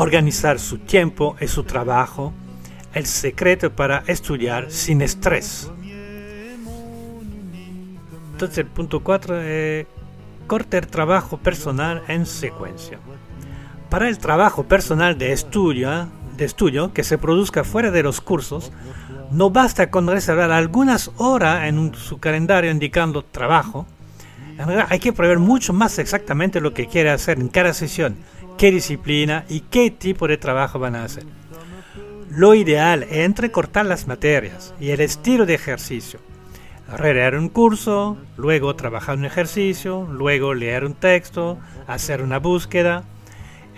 organizar su tiempo y su trabajo, el secreto para estudiar sin estrés. Entonces el punto 4 es corte el trabajo personal en secuencia. Para el trabajo personal de estudio, ¿eh? de estudio que se produzca fuera de los cursos, no basta con reservar algunas horas en su calendario indicando trabajo. hay que prever mucho más exactamente lo que quiere hacer en cada sesión, qué disciplina y qué tipo de trabajo van a hacer. Lo ideal es entrecortar las materias y el estilo de ejercicio. Leer un curso, luego trabajar un ejercicio, luego leer un texto, hacer una búsqueda.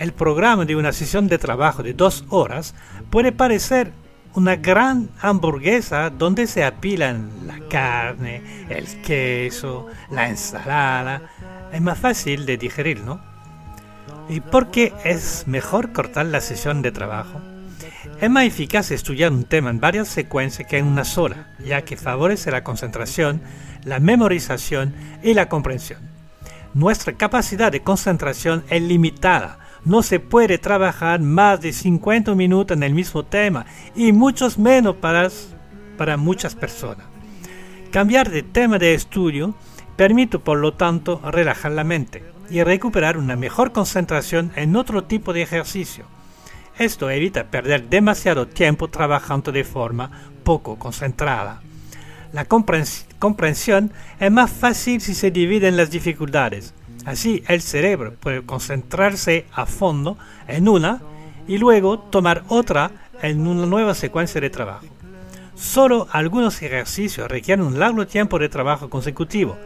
El programa de una sesión de trabajo de dos horas puede parecer una gran hamburguesa donde se apilan la carne, el queso, la ensalada. Es más fácil de digerir, ¿no? ¿Y por qué es mejor cortar la sesión de trabajo? Es más eficaz estudiar un tema en varias secuencias que en una sola, ya que favorece la concentración, la memorización y la comprensión. Nuestra capacidad de concentración es limitada. No se puede trabajar más de 50 minutos en el mismo tema y muchos menos para, para muchas personas. Cambiar de tema de estudio permite por lo tanto relajar la mente y recuperar una mejor concentración en otro tipo de ejercicio esto evita perder demasiado tiempo trabajando de forma poco concentrada. La comprensión es más fácil si se dividen las dificultades. Así el cerebro puede concentrarse a fondo en una y luego tomar otra en una nueva secuencia de trabajo. Solo algunos ejercicios requieren un largo tiempo de trabajo consecutivo.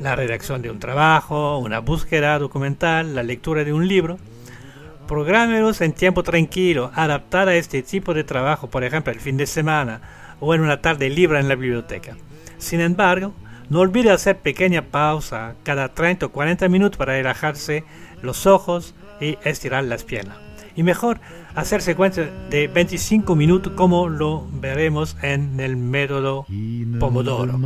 La redacción de un trabajo, una búsqueda documental, la lectura de un libro. Prográmelos en tiempo tranquilo, adaptar a este tipo de trabajo, por ejemplo, el fin de semana o en una tarde libre en la biblioteca. Sin embargo, no olvide hacer pequeña pausa cada 30 o 40 minutos para relajarse los ojos y estirar las piernas. Y mejor hacer secuencias de 25 minutos como lo veremos en el método Pomodoro.